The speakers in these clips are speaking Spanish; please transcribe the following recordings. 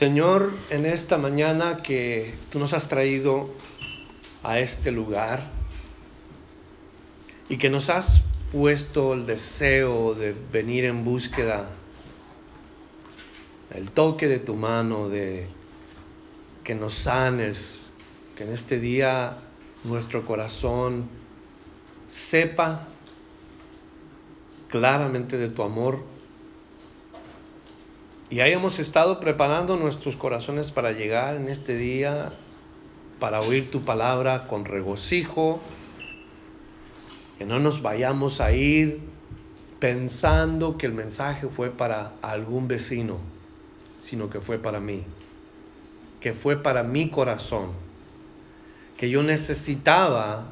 Señor, en esta mañana que tú nos has traído a este lugar y que nos has puesto el deseo de venir en búsqueda, el toque de tu mano, de que nos sanes, que en este día nuestro corazón sepa claramente de tu amor y hayamos estado preparando nuestros corazones para llegar en este día, para oír tu palabra con regocijo, que no nos vayamos a ir pensando que el mensaje fue para algún vecino, sino que fue para mí, que fue para mi corazón, que yo necesitaba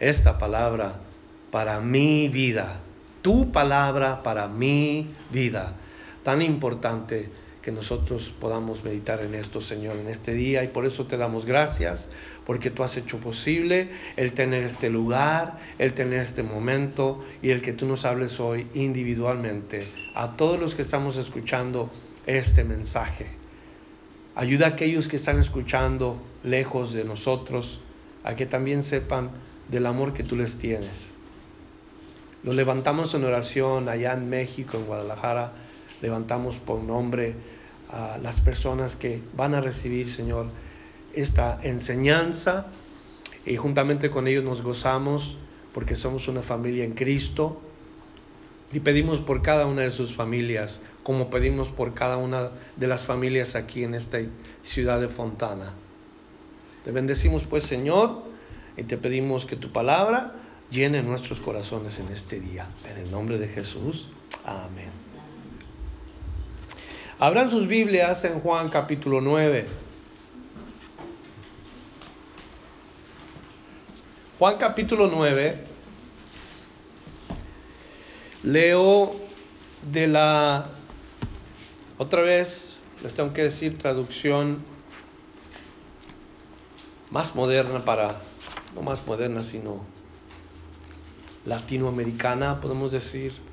esta palabra para mi vida, tu palabra para mi vida tan importante que nosotros podamos meditar en esto, Señor, en este día. Y por eso te damos gracias, porque tú has hecho posible el tener este lugar, el tener este momento y el que tú nos hables hoy individualmente a todos los que estamos escuchando este mensaje. Ayuda a aquellos que están escuchando lejos de nosotros a que también sepan del amor que tú les tienes. Lo levantamos en oración allá en México, en Guadalajara levantamos por nombre a las personas que van a recibir, Señor, esta enseñanza y juntamente con ellos nos gozamos porque somos una familia en Cristo y pedimos por cada una de sus familias, como pedimos por cada una de las familias aquí en esta ciudad de Fontana. Te bendecimos pues, Señor, y te pedimos que tu palabra llene nuestros corazones en este día. En el nombre de Jesús. Amén. Abran sus Biblias en Juan capítulo 9. Juan capítulo 9. Leo de la, otra vez, les tengo que decir, traducción más moderna para, no más moderna, sino latinoamericana, podemos decir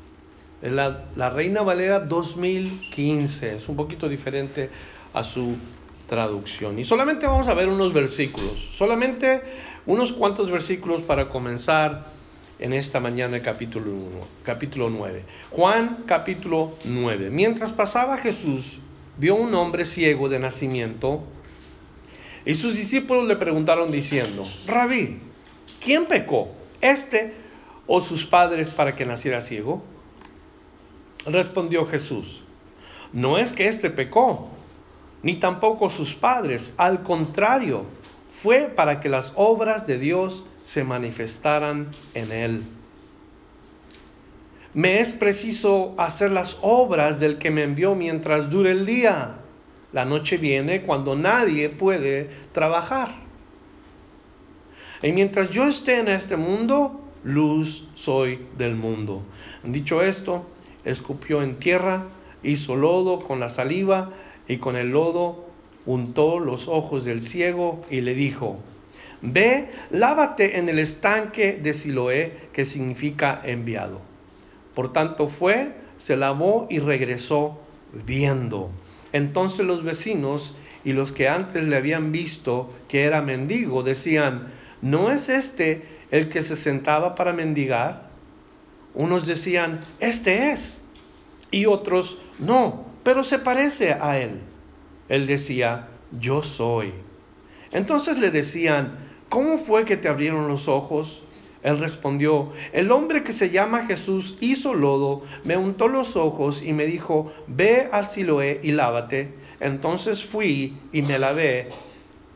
la, la Reina Valera 2015, es un poquito diferente a su traducción. Y solamente vamos a ver unos versículos, solamente unos cuantos versículos para comenzar en esta mañana capítulo 1, capítulo 9. Juan capítulo 9. Mientras pasaba Jesús, vio un hombre ciego de nacimiento y sus discípulos le preguntaron diciendo, Rabí, ¿quién pecó, este o sus padres para que naciera ciego? Respondió Jesús, no es que éste pecó, ni tampoco sus padres, al contrario, fue para que las obras de Dios se manifestaran en él. Me es preciso hacer las obras del que me envió mientras dure el día. La noche viene cuando nadie puede trabajar. Y mientras yo esté en este mundo, luz soy del mundo. Dicho esto, escupió en tierra, hizo lodo con la saliva y con el lodo untó los ojos del ciego y le dijo, Ve, lávate en el estanque de Siloé, que significa enviado. Por tanto fue, se lavó y regresó viendo. Entonces los vecinos y los que antes le habían visto que era mendigo decían, ¿no es este el que se sentaba para mendigar? Unos decían, este es. Y otros, no, pero se parece a él. Él decía, yo soy. Entonces le decían, ¿cómo fue que te abrieron los ojos? Él respondió, el hombre que se llama Jesús hizo lodo, me untó los ojos y me dijo, ve al Siloé y lávate. Entonces fui y me lavé,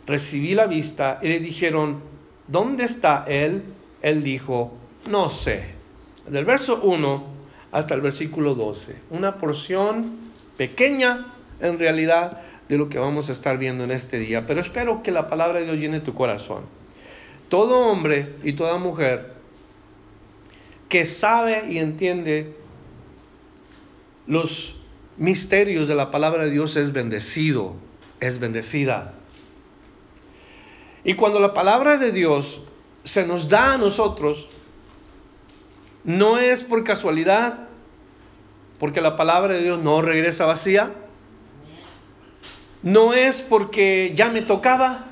recibí la vista y le dijeron, ¿dónde está él? Él dijo, no sé del verso 1 hasta el versículo 12. Una porción pequeña en realidad de lo que vamos a estar viendo en este día, pero espero que la palabra de Dios llene tu corazón. Todo hombre y toda mujer que sabe y entiende los misterios de la palabra de Dios es bendecido, es bendecida. Y cuando la palabra de Dios se nos da a nosotros, no es por casualidad, porque la palabra de Dios no regresa vacía. no es porque ya me tocaba,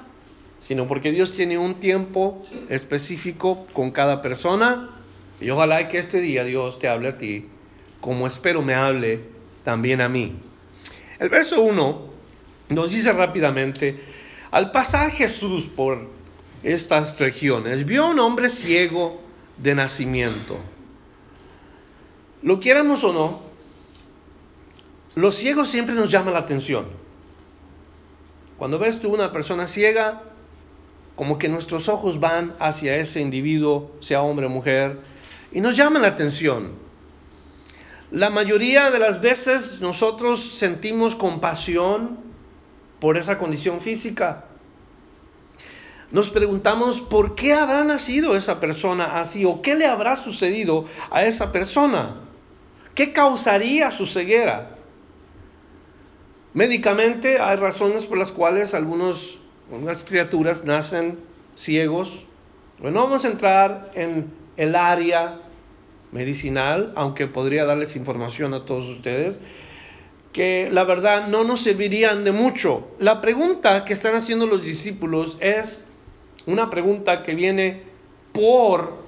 sino porque Dios tiene un tiempo específico con cada persona. Y ojalá que este día Dios te hable a ti, como espero me hable también a mí. El verso 1 nos dice rápidamente, al pasar Jesús por estas regiones, vio a un hombre ciego de nacimiento. Lo quieramos o no, los ciegos siempre nos llaman la atención. Cuando ves tú una persona ciega, como que nuestros ojos van hacia ese individuo, sea hombre o mujer, y nos llama la atención. La mayoría de las veces nosotros sentimos compasión por esa condición física. Nos preguntamos por qué habrá nacido esa persona así o qué le habrá sucedido a esa persona. ¿Qué causaría su ceguera? Médicamente hay razones por las cuales algunas criaturas nacen ciegos. Bueno, vamos a entrar en el área medicinal, aunque podría darles información a todos ustedes, que la verdad no nos servirían de mucho. La pregunta que están haciendo los discípulos es una pregunta que viene por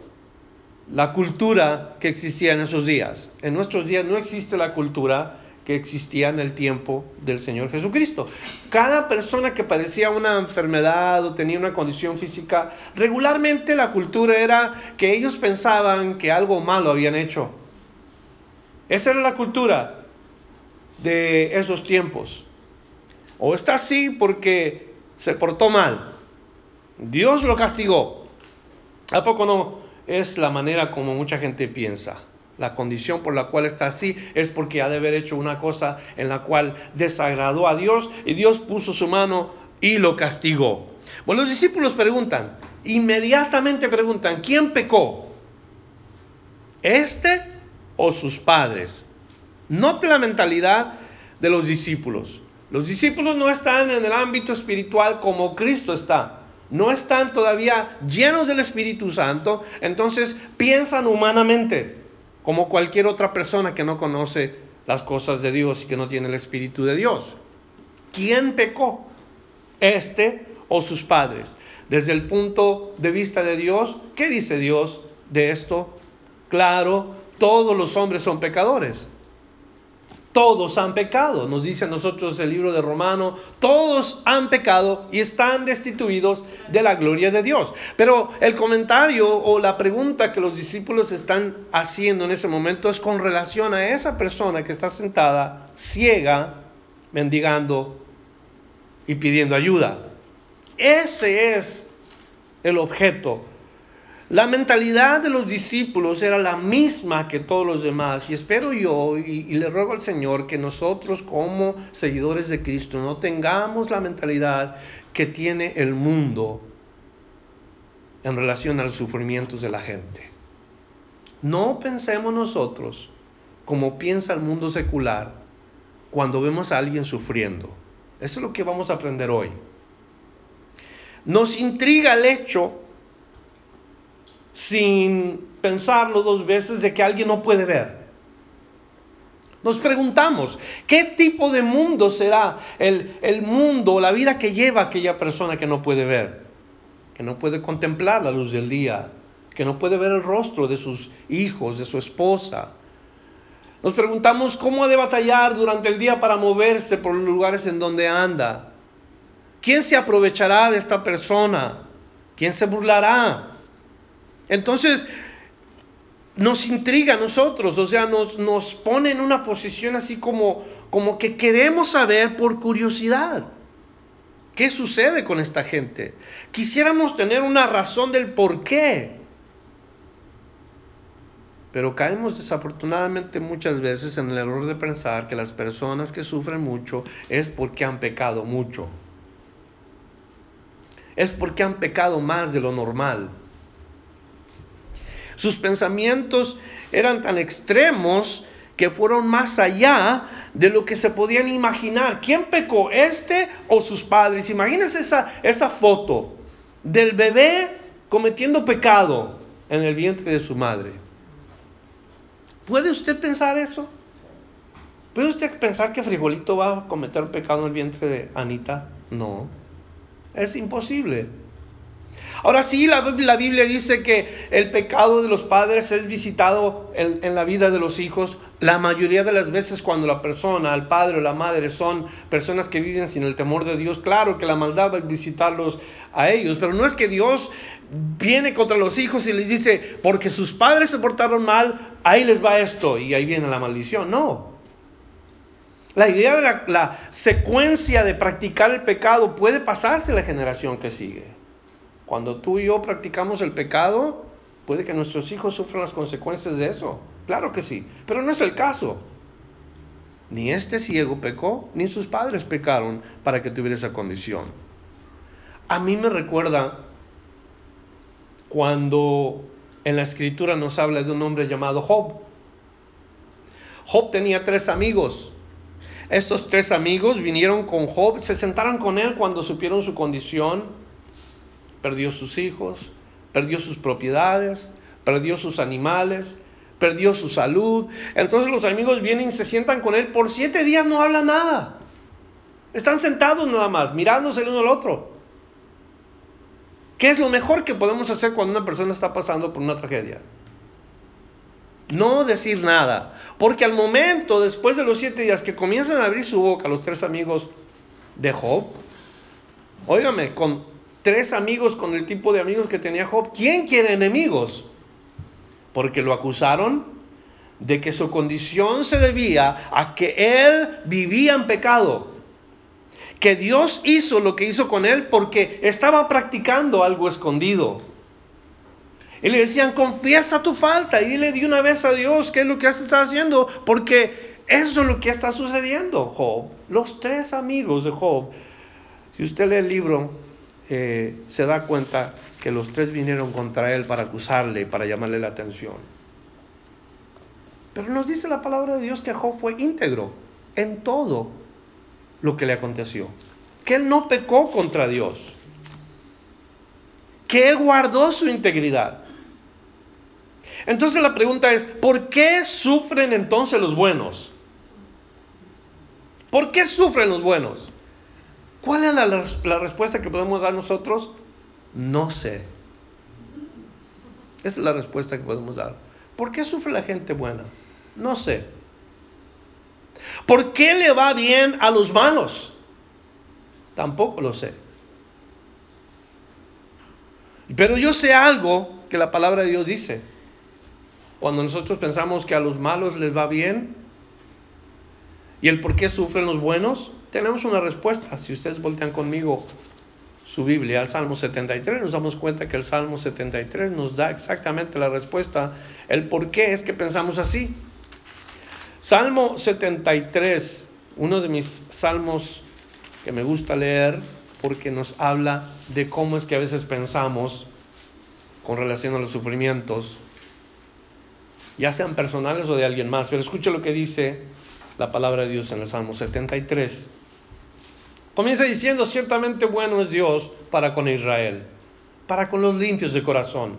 la cultura que existía en esos días. En nuestros días no existe la cultura que existía en el tiempo del Señor Jesucristo. Cada persona que padecía una enfermedad o tenía una condición física, regularmente la cultura era que ellos pensaban que algo malo habían hecho. Esa era la cultura de esos tiempos. O está así porque se portó mal. Dios lo castigó. ¿A poco no es la manera como mucha gente piensa? La condición por la cual está así es porque ha de haber hecho una cosa en la cual desagradó a Dios y Dios puso su mano y lo castigó. Bueno, los discípulos preguntan, inmediatamente preguntan, ¿quién pecó? ¿Este o sus padres? Note la mentalidad de los discípulos. Los discípulos no están en el ámbito espiritual como Cristo está. No están todavía llenos del Espíritu Santo, entonces piensan humanamente como cualquier otra persona que no conoce las cosas de Dios y que no tiene el Espíritu de Dios. ¿Quién pecó? ¿Este o sus padres? Desde el punto de vista de Dios, ¿qué dice Dios de esto? Claro, todos los hombres son pecadores. Todos han pecado, nos dice a nosotros el libro de Romano, todos han pecado y están destituidos de la gloria de Dios. Pero el comentario o la pregunta que los discípulos están haciendo en ese momento es con relación a esa persona que está sentada ciega, mendigando y pidiendo ayuda. Ese es el objeto la mentalidad de los discípulos era la misma que todos los demás y espero yo y, le ruego al Señor que nosotros como seguidores de Cristo no tengamos la mentalidad que tiene el mundo en relación a los sufrimientos de la gente. No pensemos nosotros como piensa el mundo secular cuando vemos a alguien sufriendo. Eso es lo que vamos a aprender hoy. Nos intriga el hecho sin pensarlo dos veces de que alguien no puede ver. Nos preguntamos, ¿qué tipo de mundo será el, el mundo, la vida que lleva aquella persona que no puede ver? Que no puede contemplar la luz del día, que no puede ver el rostro de sus hijos, de su esposa. Nos preguntamos cómo ha de batallar durante el día para moverse por los lugares en donde anda. ¿Quién se aprovechará de esta persona? ¿Quién se burlará? Entonces, nos intriga a nosotros, o sea, nos, nos pone en una posición así como, como que queremos saber por curiosidad. ¿Qué sucede con esta gente? Quisiéramos tener una razón del por qué. Pero caemos desafortunadamente muchas veces en el error de pensar que las personas que sufren mucho es porque han pecado mucho. Es porque han pecado más de lo normal. Sus pensamientos eran tan extremos que fueron más allá de lo que se podían imaginar. ¿Quién pecó, este o sus padres? Imagínense esa, esa foto del bebé cometiendo pecado en el vientre de su madre. ¿Puede usted pensar eso? ¿Puede usted pensar que Frijolito va a cometer pecado en el vientre de Anita? No, es imposible. Ahora sí, la, Biblia dice que el pecado de los padres es visitado en, la vida de los hijos. La mayoría de las veces cuando la persona, el padre o la madre son personas que viven sin el temor de Dios, claro que la maldad va a visitarlos a ellos, pero no es que Dios viene contra los hijos y les dice, porque sus padres se portaron mal, ahí les va esto y ahí viene la maldición. No. La idea de la, la secuencia de practicar el pecado puede pasarse a la generación que sigue. Cuando tú y yo practicamos el pecado, puede que nuestros hijos sufran las consecuencias de eso. Claro que sí, pero no es el caso. Ni este ciego pecó, ni sus padres pecaron para que tuviera esa condición. A mí me recuerda cuando en la escritura nos habla de un hombre llamado Job. Job tenía tres amigos. Estos tres amigos vinieron con Job, se sentaron con él cuando supieron su condición perdió sus hijos, perdió sus propiedades, perdió sus animales, perdió su salud. Entonces los amigos vienen y se sientan con él. Por siete días no habla nada. Están sentados nada más, mirándose el uno al otro. ¿Qué es lo mejor que podemos hacer cuando una persona está pasando por una tragedia? No decir nada. Porque al momento, después de los siete días que comienzan a abrir su boca los tres amigos de Job, óigame, con tres amigos con el tipo de amigos que tenía Job. ¿Quién quiere enemigos? Porque lo acusaron de que su condición se debía a que él vivía en pecado. Que Dios hizo lo que hizo con él porque estaba practicando algo escondido. Y le decían, confiesa tu falta y dile de una vez a Dios qué es lo que estás haciendo, porque eso es lo que está sucediendo, Job. Los tres amigos de Job, si usted lee el libro, eh, se da cuenta que los tres vinieron contra él para acusarle, para llamarle la atención. Pero nos dice la palabra de Dios que Job fue íntegro en todo lo que le aconteció. Que él no pecó contra Dios. Que él guardó su integridad. Entonces la pregunta es, ¿por qué sufren entonces los buenos? ¿Por qué sufren los buenos? ¿Cuál es la, respuesta que podemos dar nosotros? No sé. Esa es la respuesta que podemos dar. ¿Por qué sufre la gente buena? No sé. ¿Por qué le va bien a los malos? Tampoco lo sé. Pero yo sé algo que la palabra de Dios dice. Cuando nosotros pensamos que a los malos les va bien y el por qué sufren los buenos, tenemos una respuesta. Si ustedes voltean conmigo su Biblia al Salmo 73, nos damos cuenta que el Salmo 73 nos da exactamente la respuesta, el por qué es que pensamos así. Salmo 73, uno de mis salmos que me gusta leer porque nos habla de cómo es que a veces pensamos con relación a los sufrimientos, ya sean personales o de alguien más. Pero escucha lo que dice la palabra de Dios en el Salmo 73. Comienza diciendo, ciertamente bueno es Dios para con Israel, para con los limpios de corazón.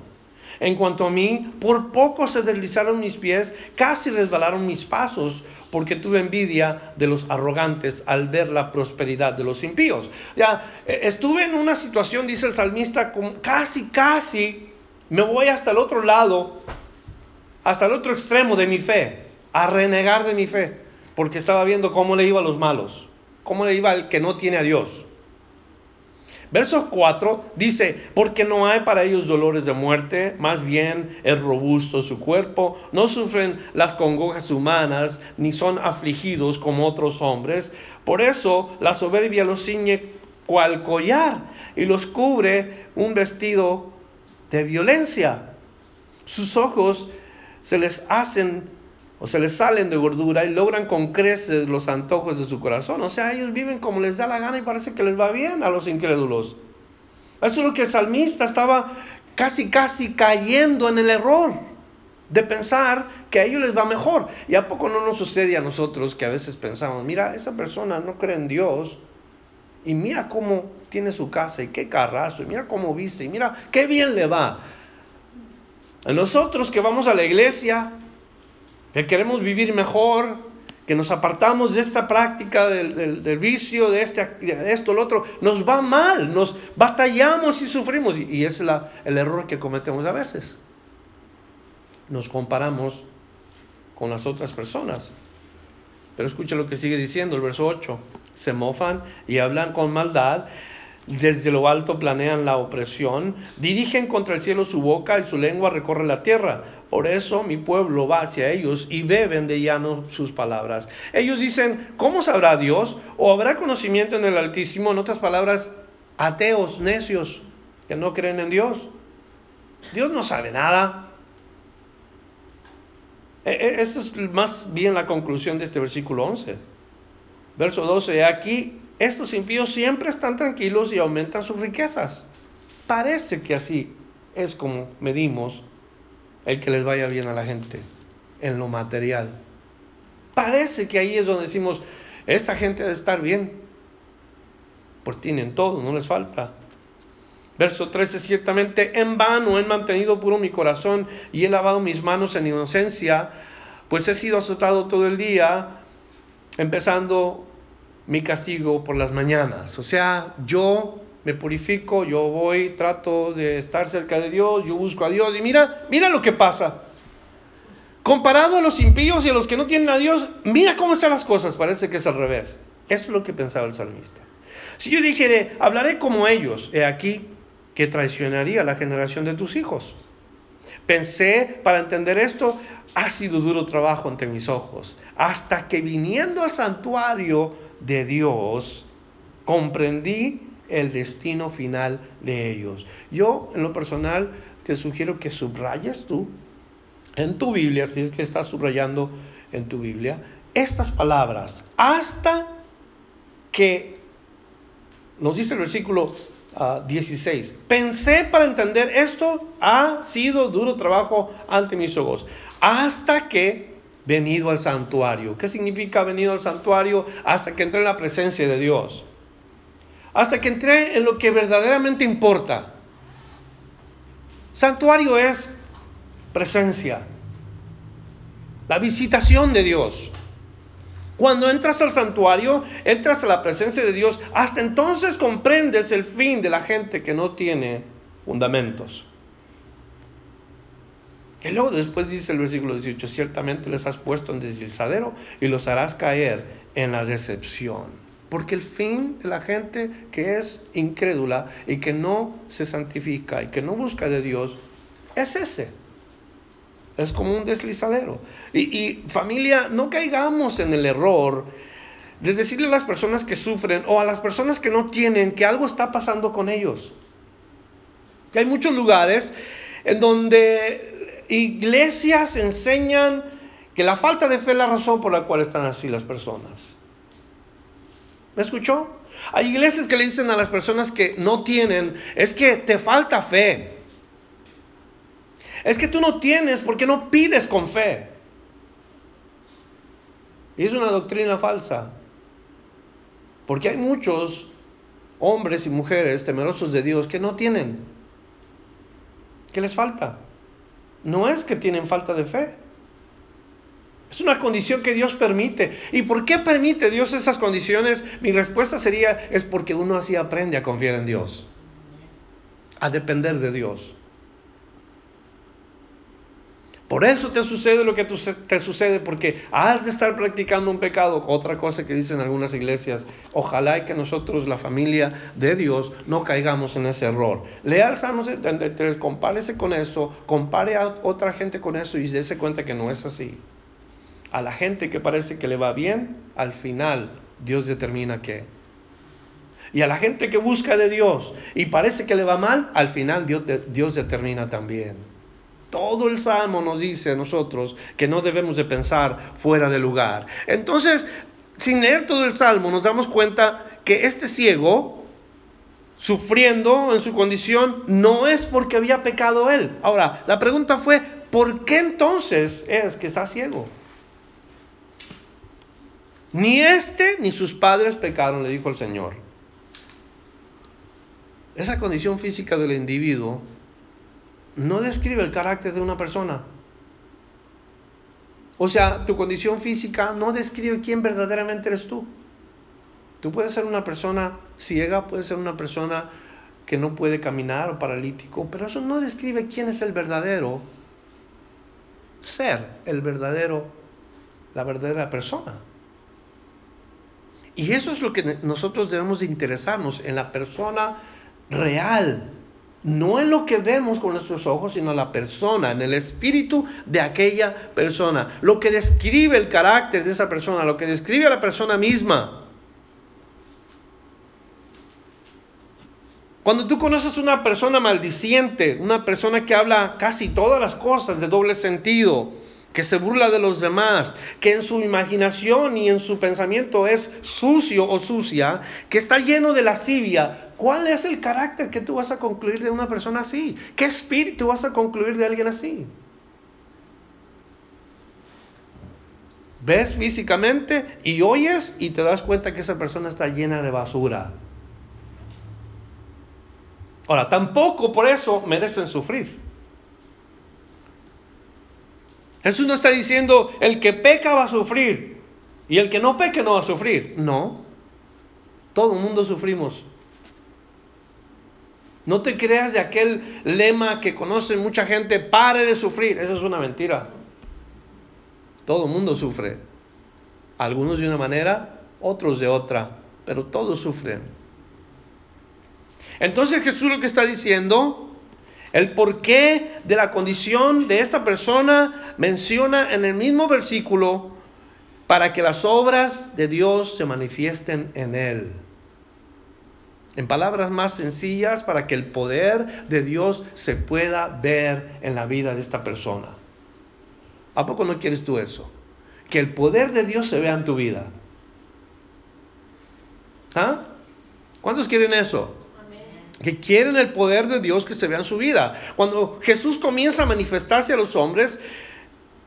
En cuanto a mí, por poco se deslizaron mis pies, casi resbalaron mis pasos, porque tuve envidia de los arrogantes al ver la prosperidad de los impíos. Ya, eh, estuve en una situación, dice el salmista, casi, casi me voy hasta el otro lado, hasta el otro extremo de mi fe, a renegar de mi fe, porque estaba viendo cómo le iba a los malos. ¿Cómo le iba al que no tiene a Dios? Verso 4 dice, porque no hay para ellos dolores de muerte, más bien es robusto su cuerpo, no sufren las congojas humanas, ni son afligidos como otros hombres. Por eso la soberbia los ciñe cual collar y los cubre un vestido de violencia. Sus ojos se les hacen o se les salen de gordura y logran con creces los antojos de su corazón. O sea, ellos viven como les da la gana y parece que les va bien a los incrédulos. Eso es lo que el salmista estaba casi, casi cayendo en el error de pensar que a ellos les va mejor. ¿Y a poco no nos sucede a nosotros que a veces pensamos, mira, esa persona no cree en Dios y mira cómo tiene su casa y qué carrazo y mira cómo viste y mira qué bien le va. A nosotros que vamos a la iglesia, que queremos vivir mejor, que nos apartamos de esta práctica del, vicio, de, este, esto, lo otro, nos va mal, nos batallamos y sufrimos. Y, es el error que cometemos a veces. Nos comparamos con las otras personas. Pero escucha lo que sigue diciendo el verso 8. Se mofan y hablan con maldad desde lo alto planean la opresión, dirigen contra el cielo su boca y su lengua recorre la tierra. Por eso mi pueblo va hacia ellos y beben de llano sus palabras. Ellos dicen, ¿cómo sabrá Dios? ¿O habrá conocimiento en el Altísimo? En otras palabras, ateos, necios, que no creen en Dios. Dios no sabe nada. E, e, esa es más bien la conclusión de este versículo 11. Verso 12, aquí estos impíos siempre están tranquilos y aumentan sus riquezas. Parece que así es como medimos el que les vaya bien a la gente en lo material. Parece que ahí es donde decimos, esta gente debe estar bien, pues tienen todo, no les falta. Verso 13, ciertamente en vano he mantenido puro mi corazón y he lavado mis manos en inocencia, pues he sido azotado todo el día, empezando mi castigo por las mañanas. O sea, yo me purifico, yo voy, trato de estar cerca de Dios, yo busco a Dios y mira, mira lo que pasa. Comparado a los impíos y a los que no tienen a Dios, mira cómo están las cosas, parece que es al revés. Eso es lo que pensaba el salmista. Si yo dijere, hablaré como ellos, he aquí que traicionaría la generación de tus hijos. Pensé, para entender esto, ha sido duro trabajo ante mis ojos, hasta que viniendo al santuario de Dios, comprendí el destino final de ellos. Yo, en lo personal, te sugiero que subrayes tú en tu Biblia, si es que estás subrayando en tu Biblia, estas palabras, hasta que, nos dice el versículo 16, ah, pensé para entender esto, ha sido duro trabajo ante mis ojos, hasta que venido al santuario. ¿Qué significa venido al santuario? Hasta que entré en la presencia de Dios. Hasta que entré en lo que verdaderamente importa. Santuario es presencia. La visitación de Dios. Cuando entras al santuario, entras a la presencia de Dios. Hasta entonces comprendes el fin de la gente que no tiene fundamentos. Y luego después dice el versículo 18, ciertamente les has puesto en deslizadero y los harás caer en la decepción. Porque el fin de la gente que es incrédula y que no se santifica y que no busca de Dios es ese. Es como un deslizadero. Y, y familia, no caigamos en el error de decirle a las personas que sufren o a las personas que no tienen que algo está pasando con ellos. Que hay muchos lugares en donde iglesias enseñan que la falta de fe es la razón por la cual están así las personas. ¿Me escuchó? Hay iglesias que le dicen a las personas que no tienen, es que te falta fe. Es que tú no tienes porque no pides con fe. Y es una doctrina falsa. Porque hay muchos hombres y mujeres temerosos de Dios que no tienen. ¿Qué les falta? No es que tienen falta de fe. Es una condición que Dios permite. ¿Y por qué permite Dios esas condiciones? Mi respuesta sería, es porque uno así aprende a confiar en Dios, a depender de Dios. Por eso te sucede lo que te sucede, porque has de estar practicando un pecado. Otra cosa que dicen algunas iglesias, ojalá que nosotros, la familia de Dios, no caigamos en ese error. Lea el Salmo 73, compárese con eso, compare a otra gente con eso y dése cuenta que no es así. A la gente que parece que le va bien, al final Dios determina que. Y a la gente que busca de Dios y parece que le va mal, al final Dios, Dios determina también. Todo el salmo nos dice a nosotros que no debemos de pensar fuera de lugar. Entonces, sin leer todo el salmo, nos damos cuenta que este ciego, sufriendo en su condición, no es porque había pecado él. Ahora, la pregunta fue, ¿por qué entonces es que está ciego? Ni este ni sus padres pecaron, le dijo el Señor. Esa condición física del individuo no describe el carácter de una persona. O sea, tu condición física no describe quién verdaderamente eres tú. Tú puedes ser una persona ciega, puedes ser una persona que no puede caminar o paralítico, pero eso no describe quién es el verdadero ser, el verdadero, la verdadera persona. Y eso es lo que nosotros debemos de interesarnos en la persona real, no en lo que vemos con nuestros ojos, sino en la persona, en el espíritu de aquella persona, lo que describe el carácter de esa persona, lo que describe a la persona misma. Cuando tú conoces una persona maldiciente, una persona que habla casi todas las cosas de doble sentido, que se burla de los demás, que en su imaginación y en su pensamiento es sucio o sucia, que está lleno de lascivia, ¿cuál es el carácter que tú vas a concluir de una persona así? ¿Qué espíritu vas a concluir de alguien así? Ves físicamente y oyes y te das cuenta que esa persona está llena de basura. Ahora, tampoco por eso merecen sufrir. Jesús no está diciendo el que peca va a sufrir y el que no peque no va a sufrir. No, todo el mundo sufrimos. No te creas de aquel lema que conoce mucha gente, pare de sufrir. Esa es una mentira. Todo el mundo sufre. Algunos de una manera, otros de otra, pero todos sufren. Entonces Jesús lo que está diciendo el porqué de la condición de esta persona menciona en el mismo versículo para que las obras de Dios se manifiesten en él. En palabras más sencillas, para que el poder de Dios se pueda ver en la vida de esta persona. ¿A poco no quieres tú eso? Que el poder de Dios se vea en tu vida. ¿Ah? ¿Cuántos quieren eso? Que quieren el poder de Dios que se vea en su vida. Cuando Jesús comienza a manifestarse a los hombres,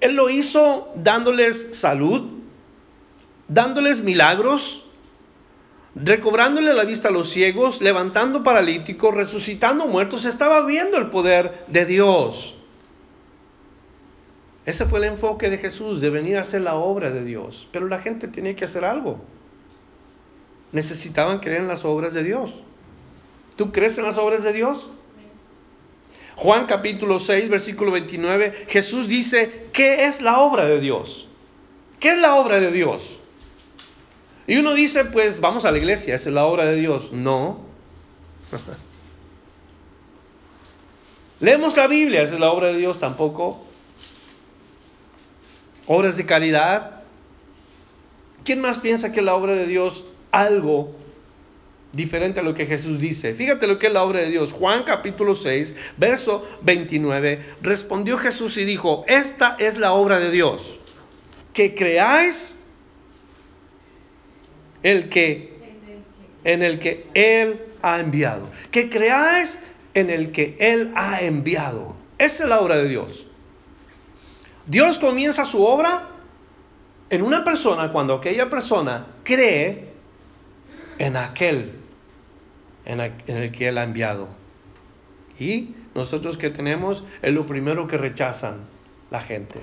Él lo hizo dándoles salud, dándoles milagros, recobrándole la vista a los ciegos, levantando paralíticos, resucitando muertos. Estaba viendo el poder de Dios. Ese fue el enfoque de Jesús, de venir a hacer la obra de Dios. Pero la gente tenía que hacer algo. Necesitaban creer en las obras de Dios. ¿Tú crees en las obras de Dios? Juan capítulo 6, versículo 29, Jesús dice, ¿qué es la obra de Dios? ¿Qué es la obra de Dios? Y uno dice, pues vamos a la iglesia, esa es la obra de Dios. No. Leemos la Biblia, esa es la obra de Dios tampoco. Obras de caridad. ¿Quién más piensa que la obra de Dios algo diferente a lo que Jesús dice. Fíjate lo que es la obra de Dios. Juan capítulo 6, verso 29. Respondió Jesús y dijo, esta es la obra de Dios. Que creáis el que en el que Él ha enviado. Que creáis en el que Él ha enviado. Esa es la obra de Dios. Dios comienza su obra en una persona cuando aquella persona cree en aquel en el que Él ha enviado. Y nosotros que tenemos es lo primero que rechazan la gente.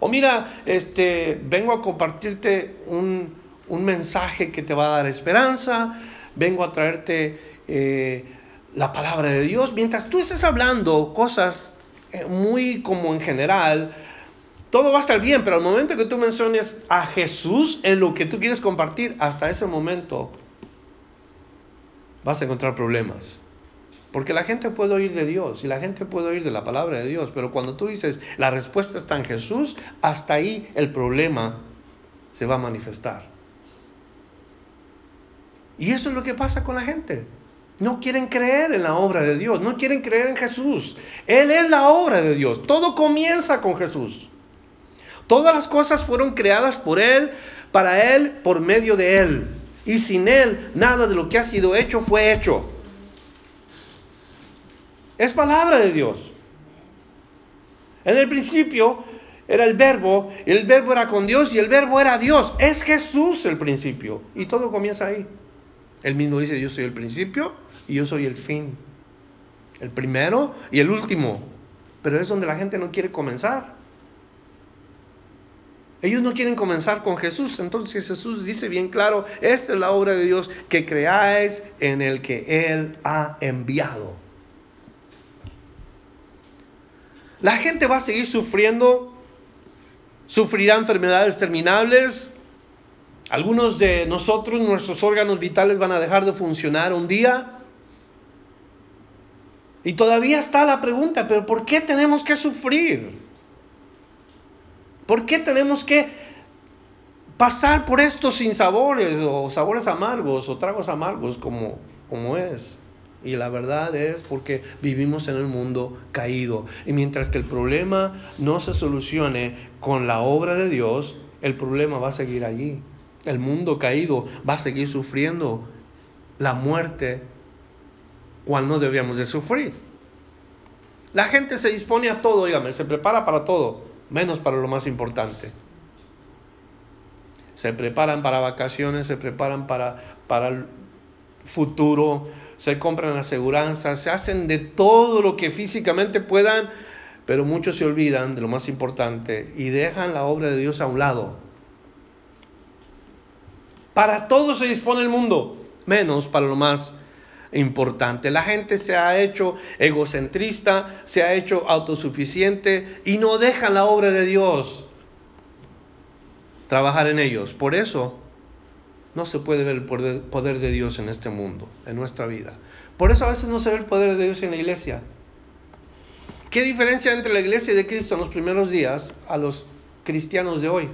O mira, este, vengo a compartirte un, mensaje que te va a dar esperanza, vengo a traerte eh, la palabra de Dios. Mientras tú estés hablando cosas eh, muy como en general, todo va a estar bien, pero al momento que tú menciones a Jesús en lo que tú quieres compartir, hasta ese momento vas a encontrar problemas. Porque la gente puede oír de Dios y la gente puede oír de la palabra de Dios, pero cuando tú dices la respuesta está en Jesús, hasta ahí el problema se va a manifestar. Y eso es lo que pasa con la gente. No quieren creer en la obra de Dios, no quieren creer en Jesús. Él es la obra de Dios. Todo comienza con Jesús. Todas las cosas fueron creadas por Él, para Él, por medio de Él y sin Él nada de lo que ha sido hecho fue hecho. Es palabra de Dios. En el principio era el verbo, el verbo era con Dios y el verbo era Dios. Es Jesús el principio. Y todo comienza ahí. Él mismo dice, yo soy el principio y yo soy el fin. El primero y el último. Pero es donde la gente no quiere comenzar. Ellos no quieren comenzar con Jesús. Entonces Jesús dice bien claro, esta es la obra de Dios, que creáis en el que Él ha enviado. La gente va a seguir sufriendo, sufrirá enfermedades terminables. Algunos de nosotros, nuestros órganos vitales van a dejar de funcionar un día. Y todavía está la pregunta, pero ¿por qué tenemos que sufrir? ¿Por qué tenemos que pasar por estos sinsabores o sabores amargos o tragos amargos como, como es? Y la verdad es porque vivimos en el mundo caído. Y mientras que el problema no se solucione con la obra de Dios, el problema va a seguir allí. El mundo caído va a seguir sufriendo la muerte cual no debíamos de sufrir. La gente se dispone a todo, dígame, se prepara para todo menos para lo más importante. Se preparan para vacaciones, se preparan para, para el futuro, se compran aseguranzas, se hacen de todo lo que físicamente puedan, pero muchos se olvidan de lo más importante y dejan la obra de Dios a un lado. Para todo se dispone el mundo, menos para lo más importante. La gente se ha hecho egocentrista, se ha hecho autosuficiente y no dejan la obra de Dios trabajar en ellos. Por eso no se puede ver el poder de Dios en este mundo, en nuestra vida. Por eso a veces no se ve el poder de Dios en la iglesia. ¿Qué diferencia entre la iglesia de Cristo en los primeros días a los cristianos de hoy?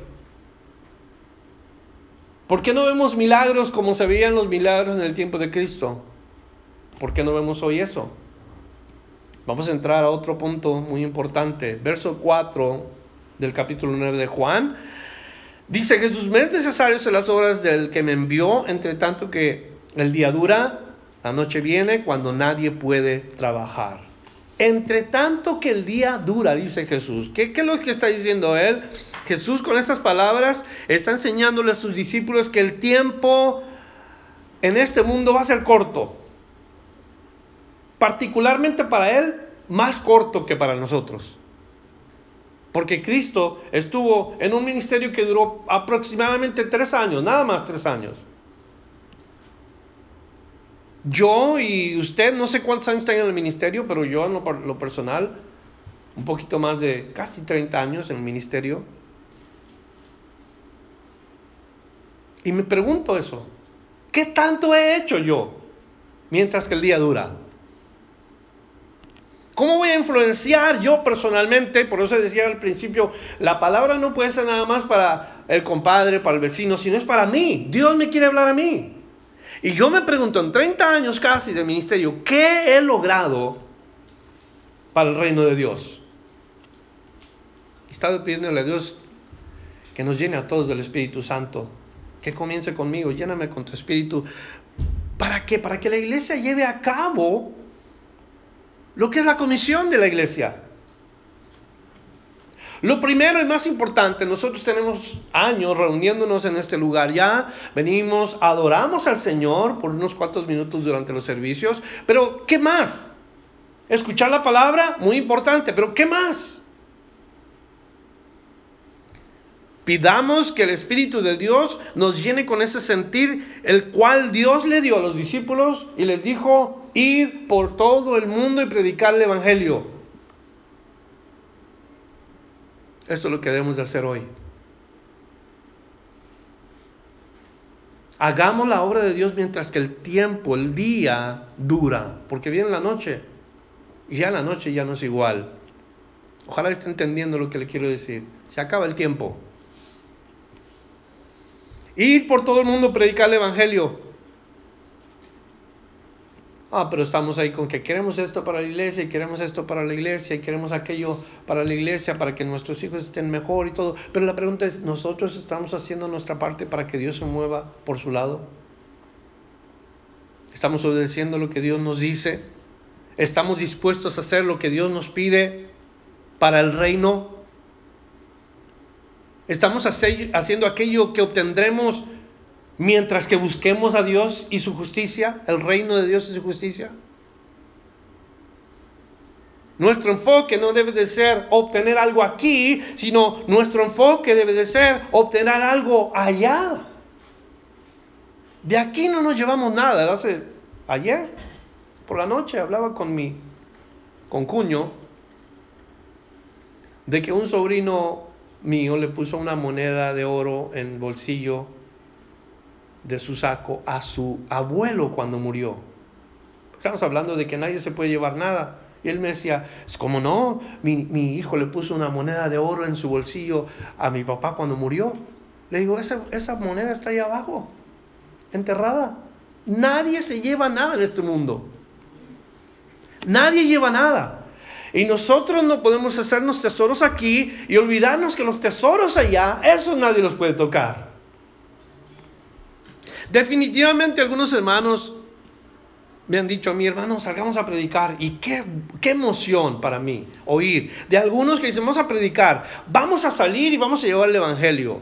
¿Por qué no vemos milagros como se veían los milagros en el tiempo de Cristo? ¿Por qué no vemos hoy eso? Vamos a entrar a otro punto muy importante. Verso 4 del capítulo 9 de Juan. Dice, Jesús, me es necesario hacer las obras del que me envió, entre tanto que el día dura, la noche viene cuando nadie puede trabajar. Entre tanto que el día dura, dice Jesús. ¿Qué, ¿Qué, es lo que está diciendo él? Jesús con estas palabras está enseñándole a sus discípulos que el tiempo en este mundo va a ser corto particularmente para Él, más corto que para nosotros. Porque Cristo estuvo en un ministerio que duró aproximadamente tres años, nada más tres años. Yo y usted, no sé cuántos años están en el ministerio, pero yo en lo, personal, un poquito más de casi 30 años en el ministerio. Y me pregunto eso, ¿qué tanto he hecho yo mientras que el día dura? ¿Cómo voy a influenciar yo personalmente? Por eso decía al principio, la palabra no puede ser nada más para el compadre, para el vecino, sino es para mí. Dios me quiere hablar a mí. Y yo me pregunto, en 30 años casi de ministerio, ¿qué he logrado para el reino de Dios? Estaba pidiéndole a Dios que nos llene a todos del Espíritu Santo, que comience conmigo, lléname con tu Espíritu. ¿Para qué? Para que la iglesia lleve a cabo lo que es la comisión de la iglesia. Lo primero y más importante, nosotros tenemos años reuniéndonos en este lugar ya, venimos, adoramos al Señor por unos cuantos minutos durante los servicios, pero ¿qué más? Escuchar la palabra, muy importante, pero ¿qué más? Pidamos que el Espíritu de Dios nos llene con ese sentir, el cual Dios le dio a los discípulos y les dijo, id por todo el mundo y predicar el Evangelio. Esto es lo que debemos de hacer hoy. Hagamos la obra de Dios mientras que el tiempo, el día dura, porque viene la noche y ya la noche ya no es igual. Ojalá esté entendiendo lo que le quiero decir. Se acaba el tiempo. Ir por todo el mundo predicar el Evangelio. Ah, pero estamos ahí con que queremos esto para la iglesia y queremos esto para la iglesia y queremos aquello para la iglesia para que nuestros hijos estén mejor y todo. Pero la pregunta es, ¿nosotros estamos haciendo nuestra parte para que Dios se mueva por su lado? ¿Estamos obedeciendo lo que Dios nos dice? ¿Estamos dispuestos a hacer lo que Dios nos pide para el reino? Estamos haciendo aquello que obtendremos mientras que busquemos a Dios y su justicia, el reino de Dios y su justicia. Nuestro enfoque no debe de ser obtener algo aquí, sino nuestro enfoque debe de ser obtener algo allá. De aquí no nos llevamos nada. Hace ayer por la noche hablaba con mi con cuño de que un sobrino mío le puso una moneda de oro en bolsillo de su saco a su abuelo cuando murió. Estamos hablando de que nadie se puede llevar nada. Y él me decía, es como no, mi, mi, hijo le puso una moneda de oro en su bolsillo a mi papá cuando murió. Le digo, esa, esa moneda está ahí abajo, enterrada. Nadie se lleva nada en este mundo. Nadie lleva nada. Y nosotros no podemos hacernos tesoros aquí y olvidarnos que los tesoros allá, eso nadie los puede tocar. Definitivamente algunos hermanos me han dicho a mí, hermano, salgamos a predicar. Y qué, emoción para mí oír de algunos que dicen, vamos a predicar, vamos a salir y vamos a llevar el Evangelio.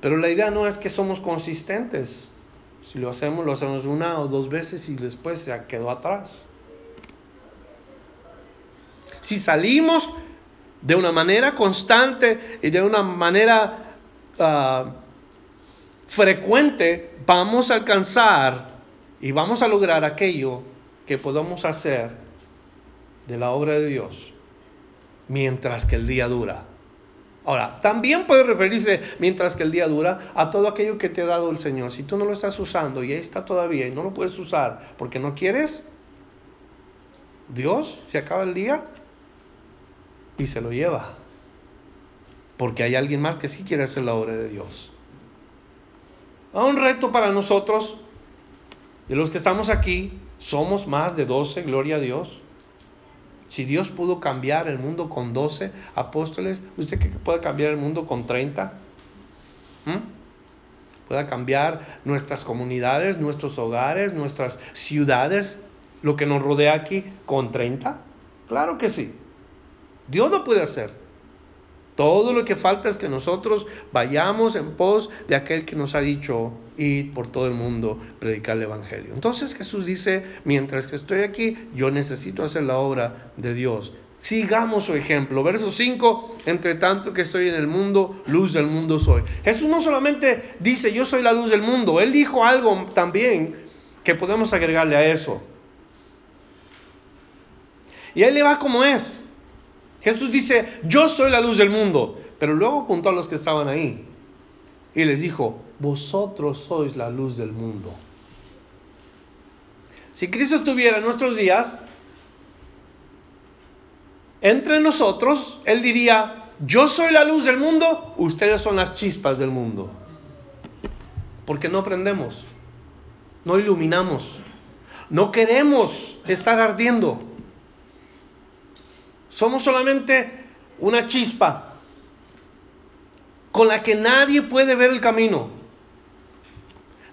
Pero la idea no es que somos consistentes. Si lo hacemos, lo hacemos una o dos veces y después se quedó atrás. Si salimos de una manera constante y de una manera uh, frecuente, vamos a alcanzar y vamos a lograr aquello que podamos hacer de la obra de Dios mientras que el día dura. Ahora, también puede referirse, mientras que el día dura, a todo aquello que te ha dado el Señor. Si tú no lo estás usando y ahí está todavía y no lo puedes usar porque no quieres, Dios, se acaba el día y se lo lleva. Porque hay alguien más que sí quiere hacer la obra de Dios. Un reto para nosotros, de los que estamos aquí, somos más de 12, gloria a Dios. Si Dios pudo cambiar el mundo con 12 apóstoles, ¿usted cree que puede cambiar el mundo con 30? ¿Mm? ¿Puede cambiar nuestras comunidades, nuestros hogares, nuestras ciudades, lo que nos rodea aquí con 30? Claro que sí. Dios lo puede hacer. Todo lo que falta es que nosotros vayamos en pos de aquel que nos ha dicho ir por todo el mundo, predicar el Evangelio. Entonces Jesús dice, mientras que estoy aquí, yo necesito hacer la obra de Dios. Sigamos su ejemplo. Verso 5, entre tanto que estoy en el mundo, luz del mundo soy. Jesús no solamente dice, yo soy la luz del mundo, Él dijo algo también que podemos agregarle a eso. Y Él le va como es. Jesús dice, yo soy la luz del mundo, pero luego apuntó a los que estaban ahí y les dijo, vosotros sois la luz del mundo. Si Cristo estuviera en nuestros días, entre nosotros, Él diría, yo soy la luz del mundo, ustedes son las chispas del mundo. Porque no aprendemos, no iluminamos, no queremos estar ardiendo. Somos solamente una chispa con la que nadie puede ver el camino.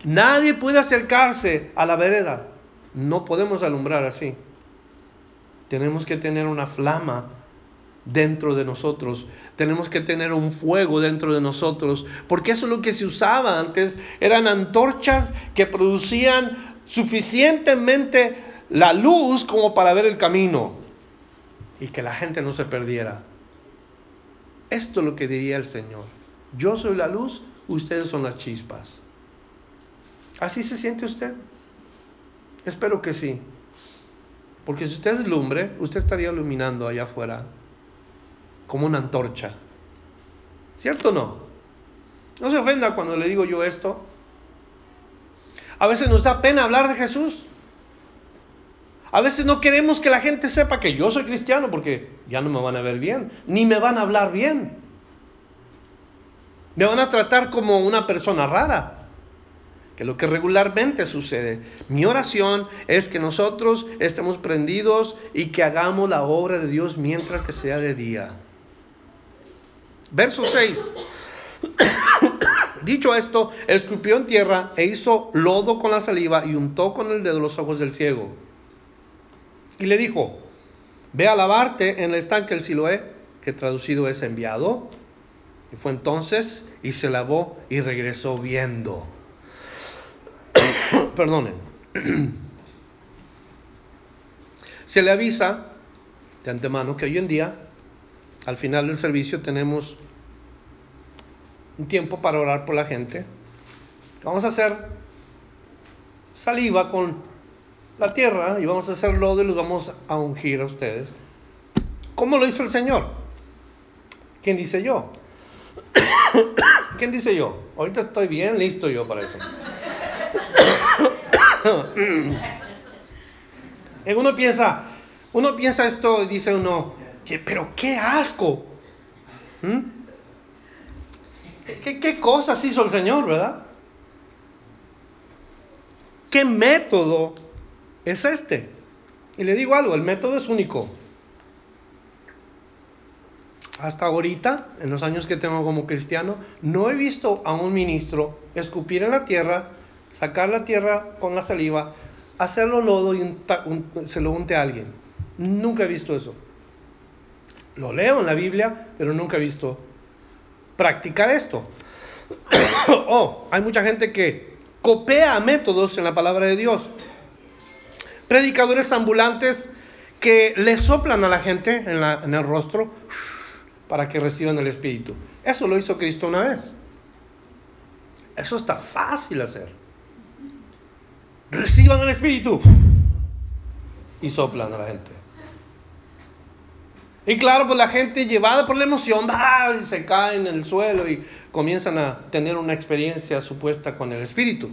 Nadie puede acercarse a la vereda. No podemos alumbrar así. Tenemos que tener una flama dentro de nosotros. Tenemos que tener un fuego dentro de nosotros. Porque eso es lo que se usaba antes. Eran antorchas que producían suficientemente la luz como para ver el camino y que la gente no se perdiera. Esto es lo que diría el Señor. Yo soy la luz, ustedes son las chispas. ¿Así se siente usted? Espero que sí. Porque si usted es lumbre, usted estaría iluminando allá afuera como una antorcha. ¿Cierto o no? No se ofenda cuando le digo yo esto. A veces nos da pena hablar de Jesús. A veces no queremos que la gente sepa que yo soy cristiano porque ya no me van a ver bien, ni me van a hablar bien. Me van a tratar como una persona rara, que lo que regularmente sucede. Mi oración es que nosotros estemos prendidos y que hagamos la obra de Dios mientras que sea de día. Verso 6. Dicho esto, escupió en tierra e hizo lodo con la saliva y untó con el dedo los ojos del ciego y le dijo, ve a lavarte en el estanque del Siloé, que traducido es enviado. Y fue entonces y se lavó y regresó viendo. Perdonen. se le avisa de antemano que hoy en día, al final del servicio, tenemos un tiempo para orar por la gente. Vamos a hacer saliva con la tierra y vamos a hacer lodo y los vamos a ungir a ustedes. ¿Cómo lo hizo el Señor? ¿Quién dice yo? ¿Quién dice yo? Ahorita estoy bien listo yo para eso. uno piensa, uno piensa esto y dice uno, pero qué asco. ¿Mm? ¿Qué, ¿Qué cosas hizo el Señor, verdad? ¿Qué método es este? Y le digo algo, el método es único. Hasta ahorita, en los años que tengo como cristiano, no he visto a un ministro escupir en la tierra, sacar la tierra con la saliva, hacerlo lodo y se lo unte a alguien. Nunca he visto eso. Lo leo en la Biblia, pero nunca he visto practicar esto. oh, hay mucha gente que copia métodos en la palabra de Dios. Predicadores ambulantes que le soplan a la gente en, en el rostro para que reciban el Espíritu. Eso lo hizo Cristo una vez. Eso está fácil hacer. Reciban el Espíritu y soplan a la gente. Y claro, pues la gente llevada por la emoción, y se caen en el suelo y comienzan a tener una experiencia supuesta con el Espíritu.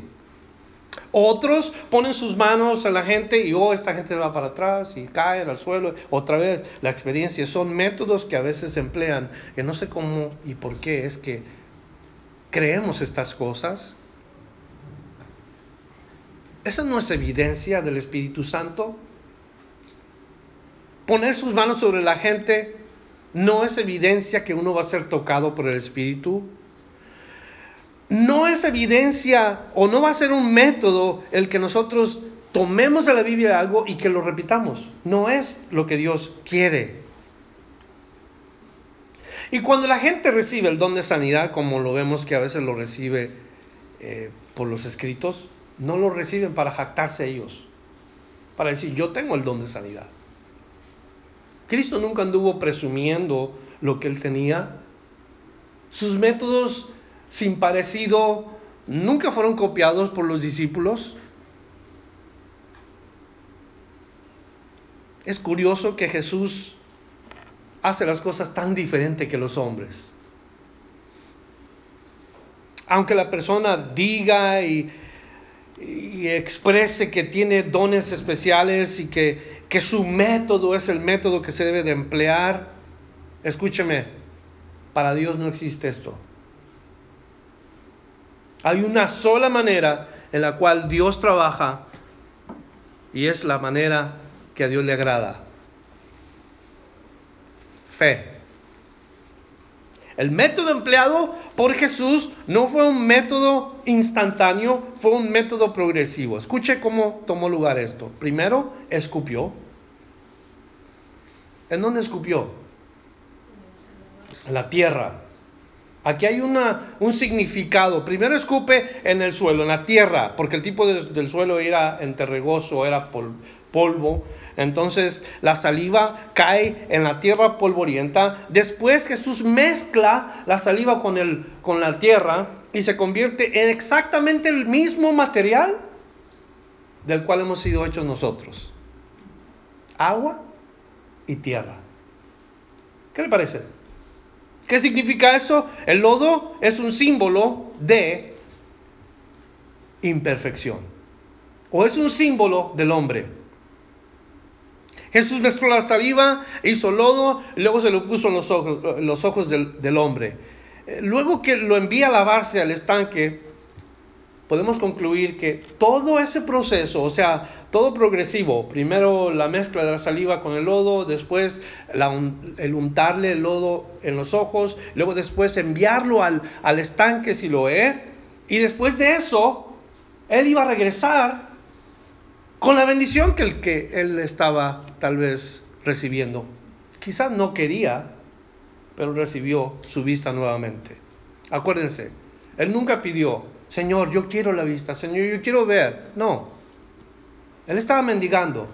Otros ponen sus manos a la gente y oh, esta gente va para atrás y cae al suelo. Otra vez, la experiencia son métodos que a veces emplean, que no sé cómo y por qué es que creemos estas cosas. Esa no es evidencia del Espíritu Santo. Poner sus manos sobre la gente no es evidencia que uno va a ser tocado por el Espíritu no es evidencia o no va a ser un método el que nosotros tomemos de la Biblia algo y que lo repitamos. No es lo que Dios quiere. Y cuando la gente recibe el don de sanidad, como lo vemos que a veces lo recibe eh, por los escritos, no lo reciben para jactarse ellos, para decir yo tengo el don de sanidad. Cristo nunca anduvo presumiendo lo que él tenía. Sus métodos sin parecido nunca fueron copiados por los discípulos. Es curioso que Jesús hace las cosas tan diferente que los hombres. Aunque la persona diga y, exprese que tiene dones especiales y que, su método es el método que se debe de emplear, escúcheme, para Dios no existe esto. Hay una sola manera en la cual Dios trabaja y es la manera que a Dios le agrada. Fe. El método empleado por Jesús no fue un método instantáneo, fue un método progresivo. Escuche cómo tomó lugar esto. Primero, escupió. ¿En dónde escupió? En la tierra. Aquí hay una, un significado. Primero escupe en el suelo, en la tierra, porque el tipo del suelo era enterregoso, era polvo. Entonces la saliva cae en la tierra polvorienta. Después Jesús mezcla la saliva con, el, con la tierra y se convierte en exactamente el mismo material del cual hemos sido hechos nosotros. Agua y tierra. ¿Qué le parece? ¿Qué significa eso? El lodo es un símbolo de imperfección. O es un símbolo del hombre. Jesús mezcló la saliva, hizo lodo y luego se lo puso en los ojos, del hombre. Eh, luego que lo envía a lavarse al estanque, podemos concluir que todo ese proceso, o sea, todo progresivo. Primero la mezcla de la saliva con el lodo, después el untarle el lodo en los ojos, luego después enviarlo al, al estanque Siloé, y después de eso, él iba a regresar con la bendición que, el, que él estaba tal vez recibiendo. Quizás no quería, pero recibió su vista nuevamente. Acuérdense, él nunca pidió, Señor, yo quiero la vista, Señor, yo quiero ver. No, él estaba mendigando.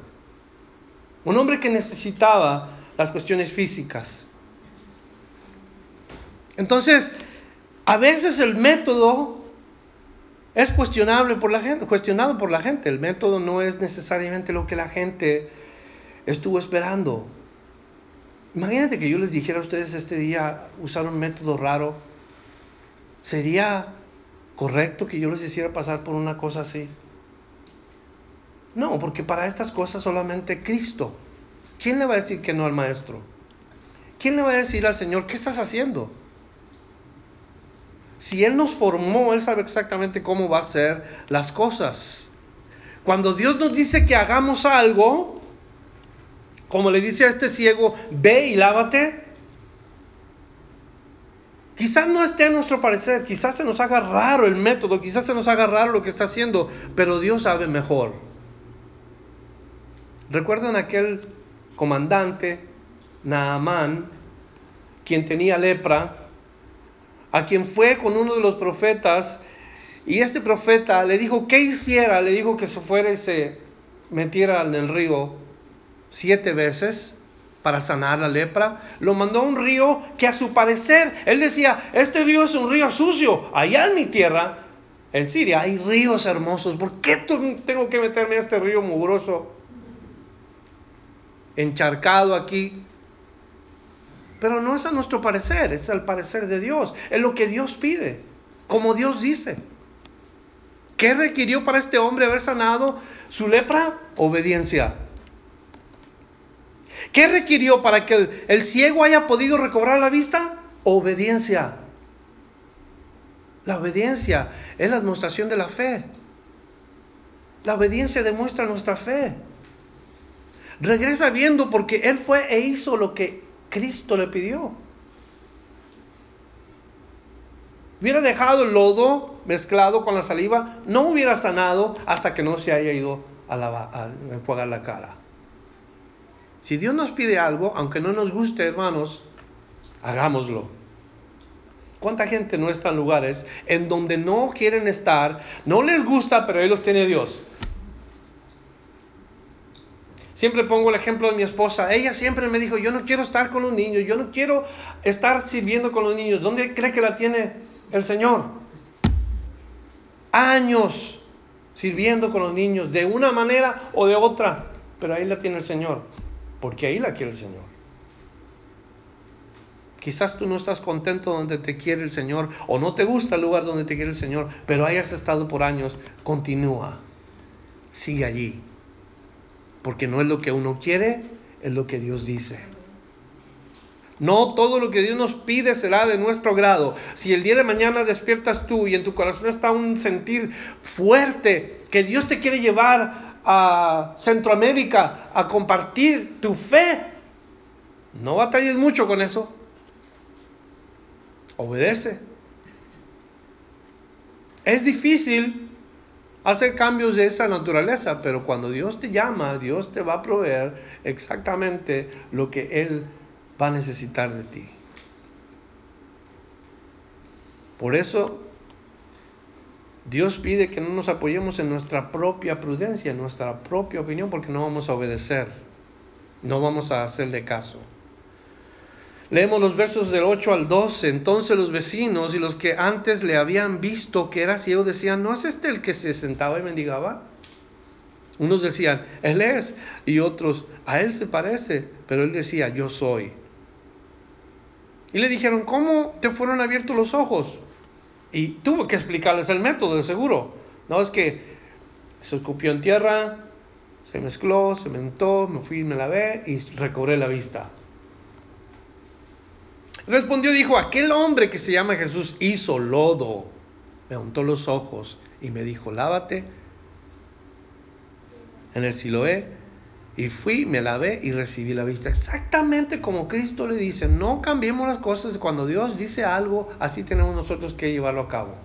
Un hombre que necesitaba las cuestiones físicas. Entonces, a veces el método es cuestionable por la gente, cuestionado por la gente. El método no es necesariamente lo que la gente estuvo esperando. Imagínate que yo les dijera a ustedes este día usar un método raro. ¿Sería correcto que yo les hiciera pasar por una cosa así? No, porque para estas cosas solamente Cristo. ¿Quién le va a decir que no al maestro? ¿Quién le va a decir al Señor, ¿qué estás haciendo? Si Él nos formó, Él sabe exactamente cómo va a ser las cosas. Cuando Dios nos dice que hagamos algo, como le dice a este ciego, ve y lávate, quizás no esté a nuestro parecer, quizás se nos haga raro el método, quizás se nos haga raro lo que está haciendo, pero Dios sabe mejor. ¿Recuerdan aquel comandante, Naamán, quien tenía lepra, a quien fue con uno de los profetas, y este profeta le dijo, ¿qué hiciera? Le dijo que se fuera y se metiera en el río siete veces para sanar la lepra. Lo mandó a un río que a su parecer, él decía, este río es un río sucio. Allá en mi tierra, en Siria, hay ríos hermosos. ¿Por qué tengo que meterme a este río mugroso? Encharcado aquí. Pero no es a nuestro parecer, es al parecer de Dios. Es lo que Dios pide, como Dios dice. ¿Qué requirió para este hombre haber sanado su lepra? Obediencia. ¿Qué requirió para que el, el, ciego haya podido recobrar la vista? Obediencia. La obediencia es la demostración de la fe. La obediencia demuestra nuestra fe. Regresa viendo porque Él fue e hizo lo que Cristo le pidió. Hubiera dejado el lodo mezclado con la saliva, no hubiera sanado hasta que no se haya ido a, a enjuagar la cara. Si Dios nos pide algo, aunque no nos guste, hermanos, hagámoslo. ¿Cuánta gente no está en lugares en donde no quieren estar, no les gusta, pero ellos tiene Dios? Siempre pongo el ejemplo de mi esposa. Ella siempre me dijo, yo no quiero estar con los niños, yo no quiero estar sirviendo con los niños. ¿Dónde cree que la tiene el Señor? Años sirviendo con los niños, de una manera o de otra. Pero ahí la tiene el Señor, porque ahí la quiere el Señor. Quizás tú no estás contento donde te quiere el Señor o no te gusta el lugar donde te quiere el Señor, pero hayas estado por años, continúa, sigue allí porque no es lo que uno quiere, es lo que Dios dice. No todo lo que Dios nos pide será de nuestro grado. Si el día de mañana despiertas tú y en tu corazón está un sentir fuerte que Dios te quiere llevar a Centroamérica a compartir tu fe, no batalles mucho con eso. Obedece. Es difícil hacer cambios de esa naturaleza, pero cuando Dios te llama, Dios te va a proveer exactamente lo que Él va a necesitar de ti. Por eso Dios pide que no nos apoyemos en nuestra propia prudencia, en nuestra propia opinión, porque no vamos a obedecer, no vamos a hacerle caso. Leemos los versos del 8 al 12. Entonces los vecinos y los que antes le habían visto que era ciego decían, ¿no es este el que se sentaba y mendigaba? Unos decían, Él es, y otros, a Él se parece, pero Él decía, yo soy. Y le dijeron, ¿cómo te fueron abiertos los ojos? Y tuvo que explicarles el método, de seguro. No es que se escupió en tierra, se mezcló, se mentó, me fui, me lavé y recobré la vista. Respondió dijo, aquel hombre que se llama Jesús hizo lodo, me untó los ojos y me dijo, lávate en el Siloé. Y fui, me lavé y recibí la vista. Exactamente como Cristo le dice, no cambiemos las cosas. Cuando Dios dice algo, así tenemos nosotros que llevarlo a cabo.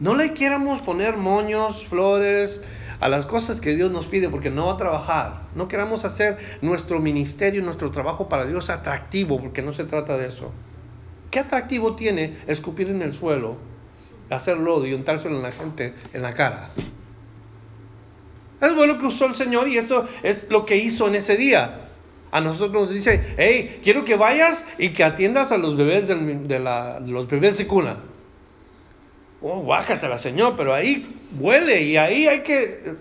No le quieramos poner moños, flores, a las cosas que Dios nos pide porque no va a trabajar. No queramos hacer nuestro ministerio, nuestro trabajo para Dios atractivo porque no se trata de eso. ¿Qué atractivo tiene escupir en el suelo, hacer lodo y untárselo en la gente en la cara? Es bueno que usó el Señor y eso es lo que hizo en ese día. A nosotros nos dice, hey, quiero que vayas y que atiendas a los bebés de, los bebés de cuna. Oh, la Señor, pero ahí huele y ahí hay que,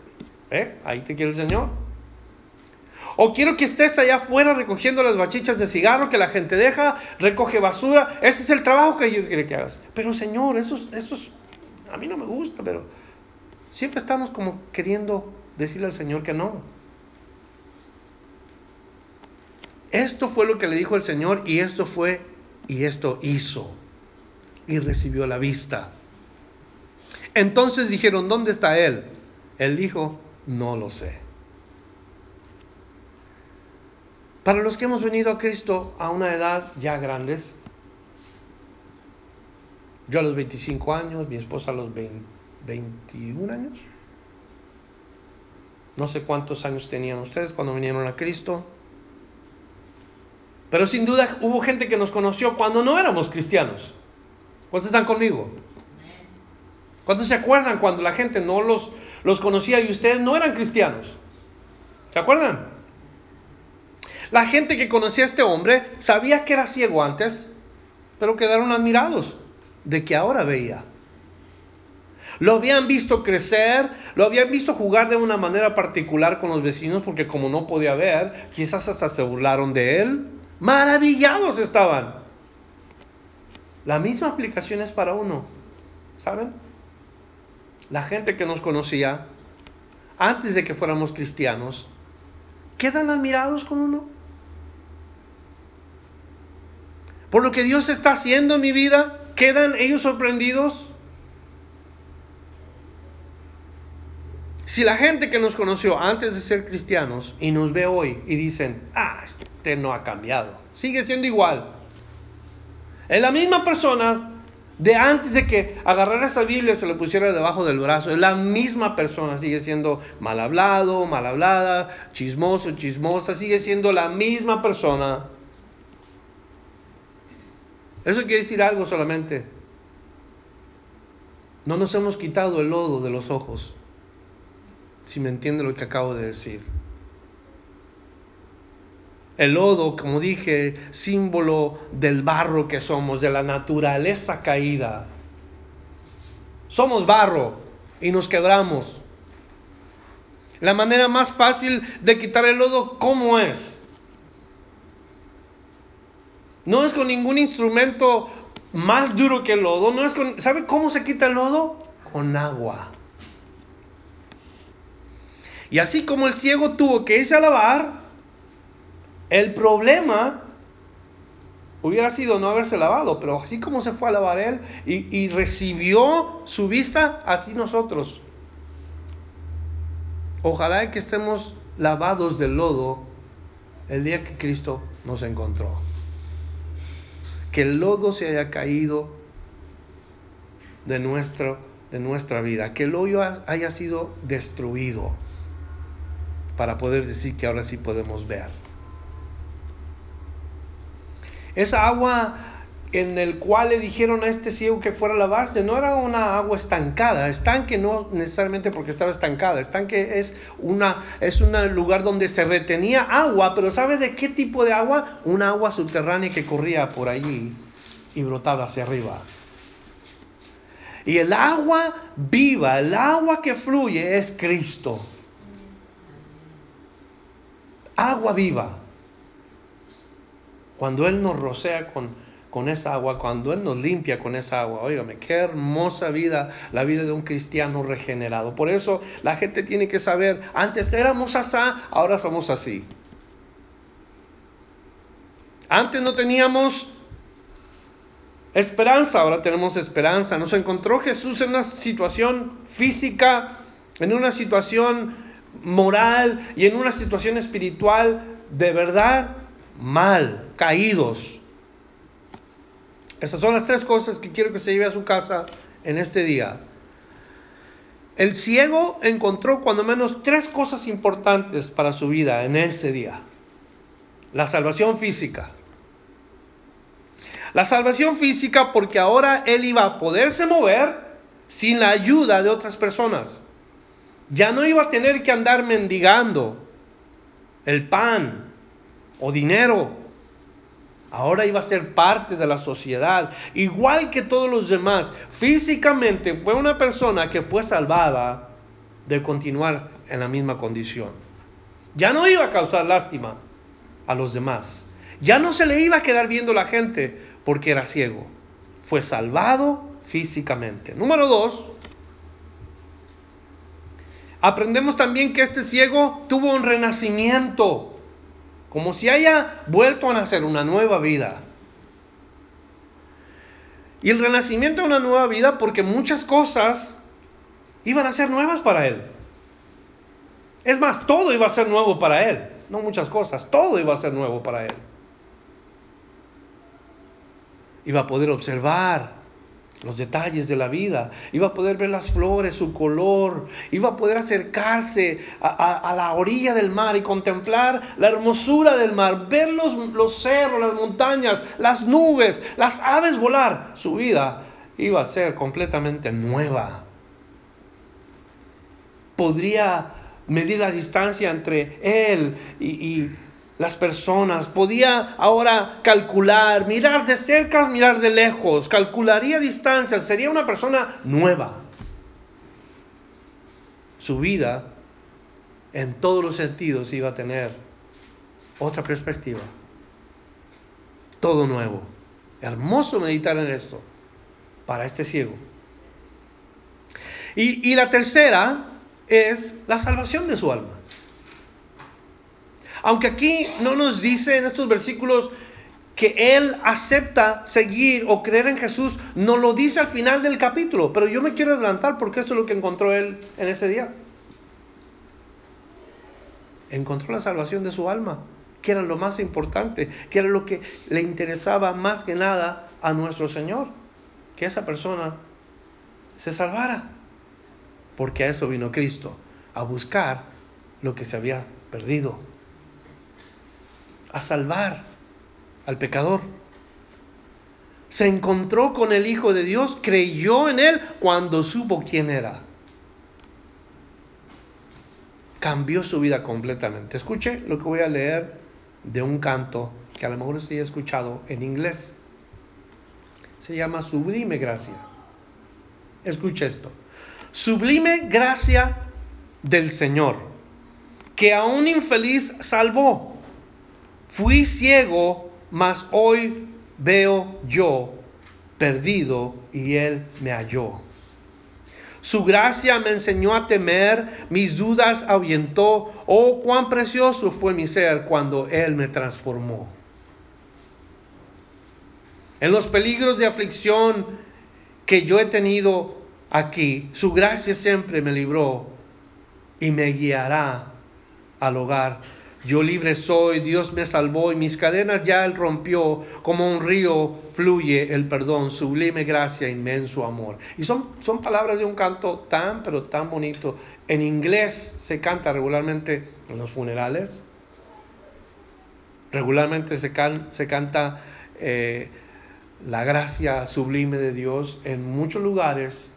¿eh? Ahí te quiere el Señor. O quiero que estés allá afuera recogiendo las bachichas de cigarro que la gente deja, recoge basura. Ese es el trabajo que yo quiero que hagas. Pero Señor, eso, eso es, a mí no me gusta, pero siempre estamos como queriendo decirle al Señor que no. Esto fue lo que le dijo el Señor y esto fue y esto hizo. Y recibió la vista. Entonces dijeron, ¿dónde está Él? Él dijo, no lo sé. Para los que hemos venido a Cristo a una edad ya grandes, yo a los 25 años, mi esposa a los 21 años, no sé cuántos años tenían ustedes cuando vinieron a Cristo. Pero sin duda hubo gente que nos conoció cuando no éramos cristianos. ¿Cuántos están conmigo? ¿Cuántos se acuerdan cuando la gente no los, los conocía y ustedes no eran cristianos? ¿Se acuerdan? La gente que conocía a este hombre sabía que era ciego antes, pero quedaron admirados de que ahora veía. Lo habían visto crecer, lo habían visto jugar de una manera particular con los vecinos porque como no podía ver, quizás hasta se burlaron de él. Maravillados estaban. La misma aplicación es para uno, ¿saben? La gente que nos conocía antes de que fuéramos cristianos, quedan admirados con uno. Por lo que Dios está haciendo en mi vida, quedan ellos sorprendidos. Si la gente que nos conoció antes de ser cristianos y nos ve hoy y dicen, ah, este no ha cambiado, sigue siendo igual. Es la misma persona de antes de que agarrara esa Biblia se la pusiera debajo del brazo. Es la misma persona, sigue siendo mal hablado, mal hablada, chismoso, chismosa, sigue siendo la misma persona. Eso quiere decir algo solamente. No nos hemos quitado el lodo de los ojos si me entiende lo que acabo de decir. El lodo, como dije, símbolo del barro que somos, de la naturaleza caída. Somos barro y nos quebramos. La manera más fácil de quitar el lodo, ¿cómo es? No es con ningún instrumento más duro que el lodo, no es con ¿Sabe cómo se quita el lodo? Con agua. Y así como el ciego tuvo que irse a lavar, el problema hubiera sido no haberse lavado, pero así como se fue a lavar él y, recibió su vista, así nosotros. Ojalá que estemos lavados del lodo el día que Cristo nos encontró. Que el lodo se haya caído de, nuestro, de nuestra vida, que el hoyo haya sido destruido para poder decir que ahora sí podemos ver. Esa agua en el cual le dijeron a este ciego que fuera a lavarse no era una agua estancada, estanque no necesariamente porque estaba estancada, estanque es una es un lugar donde se retenía agua, pero ¿sabe de qué tipo de agua? Una agua subterránea que corría por allí y brotaba hacia arriba. Y el agua viva, el agua que fluye es Cristo agua viva. Cuando Él nos rocea con, con esa agua, cuando Él nos limpia con esa agua, óigame, qué hermosa vida la vida de un cristiano regenerado. Por eso la gente tiene que saber, antes éramos así, ahora somos así. Antes no teníamos esperanza, ahora tenemos esperanza. Nos encontró Jesús en una situación física, en una situación moral y en una situación espiritual de verdad mal, caídos. Esas son las tres cosas que quiero que se lleve a su casa en este día. El ciego encontró cuando menos tres cosas importantes para su vida en ese día. La salvación física. La salvación física porque ahora él iba a poderse mover sin la ayuda de otras personas. Ya no iba a tener que andar mendigando el pan o dinero. Ahora iba a ser parte de la sociedad, igual que todos los demás. Físicamente fue una persona que fue salvada de continuar en la misma condición. Ya no iba a causar lástima a los demás. Ya no se le iba a quedar viendo la gente porque era ciego. Fue salvado físicamente. Número dos, aprendemos también que este ciego tuvo un renacimiento, como si haya vuelto a nacer una nueva vida. Y el renacimiento de una nueva vida porque muchas cosas iban a ser nuevas para él. Es más, todo iba a ser nuevo para él. No muchas cosas, todo iba a ser nuevo para él. Iba a poder observar los detalles de la vida, iba a poder ver las flores, su color, iba a poder acercarse a, la orilla del mar y contemplar la hermosura del mar, ver los, los cerros, las montañas, las nubes, las aves volar. Su vida iba a ser completamente nueva. Podría medir la distancia entre él y, las personas, podía ahora calcular, mirar de cerca, mirar de lejos, calcularía distancias, sería una persona nueva. Su vida en todos los sentidos iba a tener otra perspectiva. Todo nuevo. Hermoso meditar en esto para este ciego. Y, y la tercera es la salvación de su alma. Aunque aquí no nos dice en estos versículos que él acepta seguir o creer en Jesús, no lo dice al final del capítulo, pero yo me quiero adelantar porque esto es lo que encontró él en ese día. Encontró la salvación de su alma, que era lo más importante, que era lo que le interesaba más que nada a nuestro Señor, que esa persona se salvara. Porque a eso vino Cristo, a buscar lo que se había perdido, a salvar al pecador. Se encontró con el Hijo de Dios, creyó en Él cuando supo quién era. Cambió su vida completamente. Escuche lo que voy a leer de un canto que a lo mejor usted ha escuchado en inglés. Se llama Sublime Gracia. Escuche esto. Sublime gracia del Señor, que a un infeliz salvó. Fui ciego, mas hoy veo yo, perdido, y Él me halló. Su gracia me enseñó a temer, mis dudas ahuyentó. Oh, cuán precioso fue mi ser cuando Él me transformó. En los peligros de aflicción que yo he tenido, aquí, su gracia siempre me libró y me guiará al hogar. Yo libre soy, Dios me salvó y mis cadenas ya Él rompió. Como un río fluye el perdón, sublime gracia, inmenso amor. Y son, son palabras de un canto tan, pero tan bonito. En inglés se canta regularmente en los funerales. Regularmente se, se canta eh, la gracia sublime de Dios en muchos lugares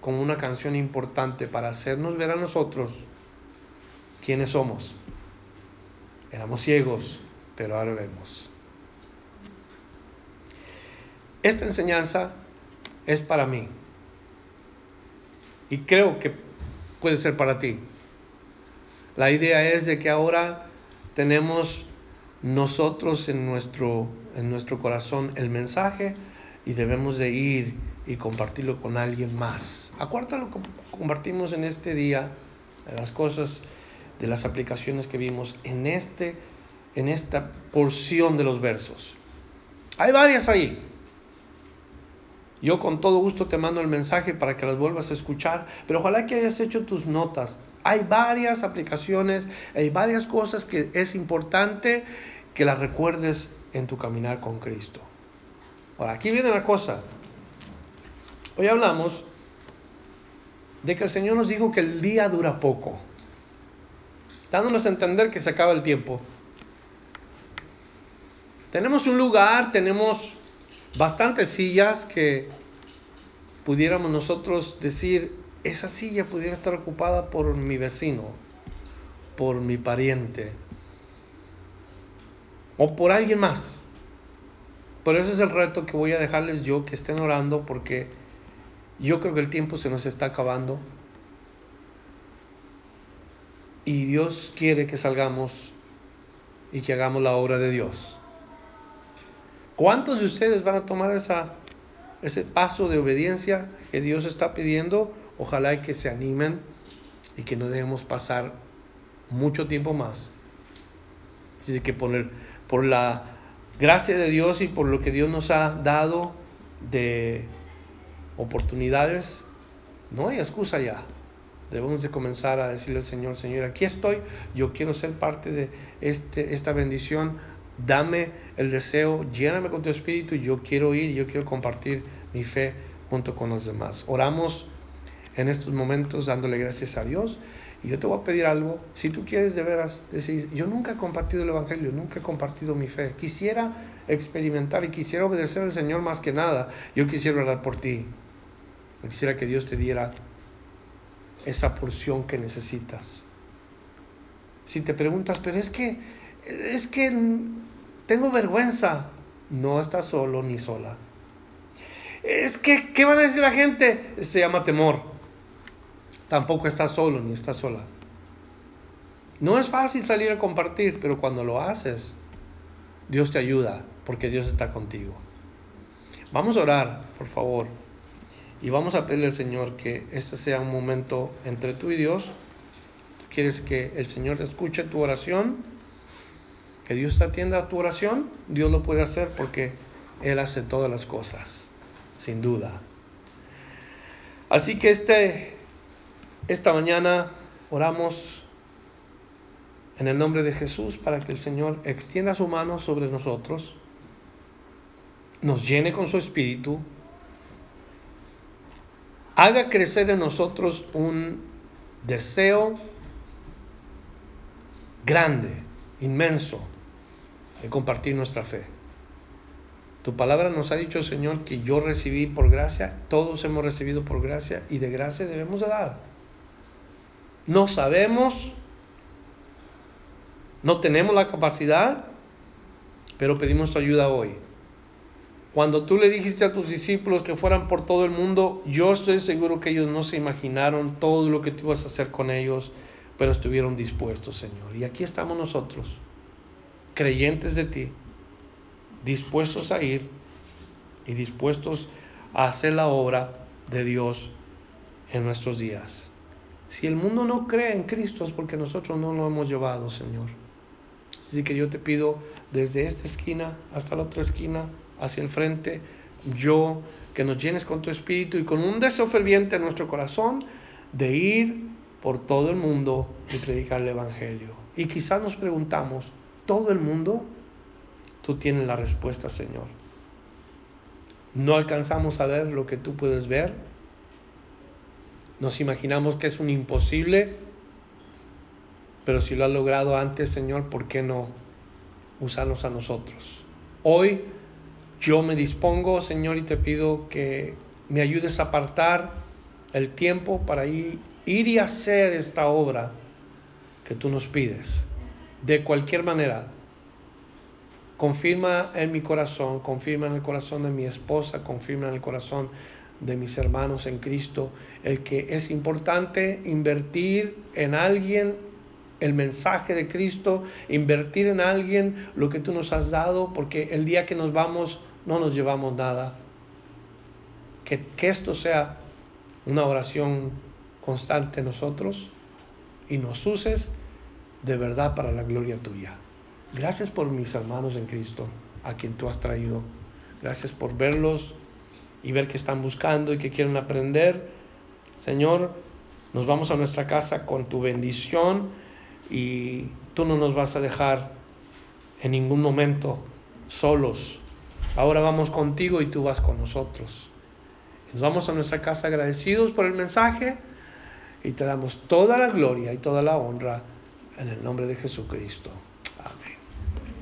como una canción importante para hacernos ver a nosotros quiénes somos. Éramos ciegos, pero ahora vemos. Esta enseñanza es para mí y creo que puede ser para ti. La idea es de que ahora tenemos nosotros en nuestro, en nuestro corazón el mensaje y debemos de ir y compartirlo con alguien más. Acuérdate lo que compartimos en este día, las cosas, de las aplicaciones que vimos en, este, en esta porción de los versos. Hay varias ahí. Yo con todo gusto te mando el mensaje para que las vuelvas a escuchar, pero ojalá que hayas hecho tus notas. Hay varias aplicaciones, hay varias cosas que es importante que las recuerdes en tu caminar con Cristo. Ahora, aquí viene la cosa. Hoy hablamos de que el Señor nos dijo que el día dura poco, dándonos a entender que se acaba el tiempo. Tenemos un lugar, tenemos bastantes sillas que pudiéramos nosotros decir esa silla pudiera estar ocupada por mi vecino, por mi pariente o por alguien más. Pero ese es el reto que voy a dejarles yo, que estén orando, porque yo creo que el tiempo se nos está acabando. Y Dios quiere que salgamos y que hagamos la obra de Dios. ¿Cuántos de ustedes van a tomar ese paso de obediencia que Dios está pidiendo? Ojalá que se animen y que no debemos pasar mucho tiempo más. Así que por, por la gracia de Dios y por lo que Dios nos ha dado de oportunidades, no hay excusa ya. Debemos de comenzar a decirle al Señor, Señor, aquí estoy, yo quiero ser parte de este, esta bendición, dame el deseo, lléname con tu espíritu, yo quiero ir, yo quiero compartir mi fe junto con los demás. Oramos en estos momentos dándole gracias a Dios. Y yo te voy a pedir algo, si tú quieres de veras decir, yo nunca he compartido el Evangelio, nunca he compartido mi fe, quisiera experimentar y quisiera obedecer al Señor más que nada, yo quisiera orar por ti, quisiera que Dios te diera esa porción que necesitas. Si te preguntas, pero es que, es que tengo vergüenza, no estás solo ni sola. Es que, ¿qué van a decir la gente? Se llama temor tampoco estás solo ni estás sola. No es fácil salir a compartir, pero cuando lo haces, Dios te ayuda porque Dios está contigo. Vamos a orar, por favor, y vamos a pedirle al Señor que este sea un momento entre tú y Dios. ¿Tú quieres que el Señor escuche tu oración? Que Dios atienda a tu oración. Dios lo puede hacer porque Él hace todas las cosas, sin duda. Así que este esta mañana oramos en el nombre de Jesús para que el Señor extienda su mano sobre nosotros, nos llene con su espíritu, haga crecer en nosotros un deseo grande, inmenso, de compartir nuestra fe. Tu palabra nos ha dicho, Señor, que yo recibí por gracia, todos hemos recibido por gracia y de gracia debemos de dar. No sabemos, no tenemos la capacidad, pero pedimos tu ayuda hoy. Cuando tú le dijiste a tus discípulos que fueran por todo el mundo, yo estoy seguro que ellos no se imaginaron todo lo que tú ibas a hacer con ellos, pero estuvieron dispuestos, Señor. Y aquí estamos nosotros, creyentes de ti, dispuestos a ir y dispuestos a hacer la obra de Dios en nuestros días. Si el mundo no cree en Cristo es porque nosotros no lo hemos llevado, Señor. Así que yo te pido desde esta esquina hasta la otra esquina, hacia el frente, yo que nos llenes con tu espíritu y con un deseo ferviente en nuestro corazón de ir por todo el mundo y predicar el Evangelio. Y quizás nos preguntamos, ¿todo el mundo? Tú tienes la respuesta, Señor. No alcanzamos a ver lo que tú puedes ver, nos imaginamos que es un imposible, pero si lo has logrado antes, Señor, ¿por qué no usarnos a nosotros? Hoy yo me dispongo, Señor, y te pido que me ayudes a apartar el tiempo para ir, y hacer esta obra que tú nos pides. De cualquier manera, confirma en mi corazón, confirma en el corazón de mi esposa, confirma en el corazón de mis hermanos en Cristo, el que es importante invertir en alguien el mensaje de Cristo, invertir en alguien lo que tú nos has dado, porque el día que nos vamos no nos llevamos nada. Que, que esto sea una oración constante en nosotros y nos uses de verdad para la gloria tuya. Gracias por mis hermanos en Cristo, a quien tú has traído. Gracias por verlos y ver que están buscando y que quieren aprender. Señor, nos vamos a nuestra casa con tu bendición y tú no nos vas a dejar en ningún momento solos. Ahora vamos contigo y tú vas con nosotros. Nos vamos a nuestra casa agradecidos por el mensaje y te damos toda la gloria y toda la honra en el nombre de Jesucristo.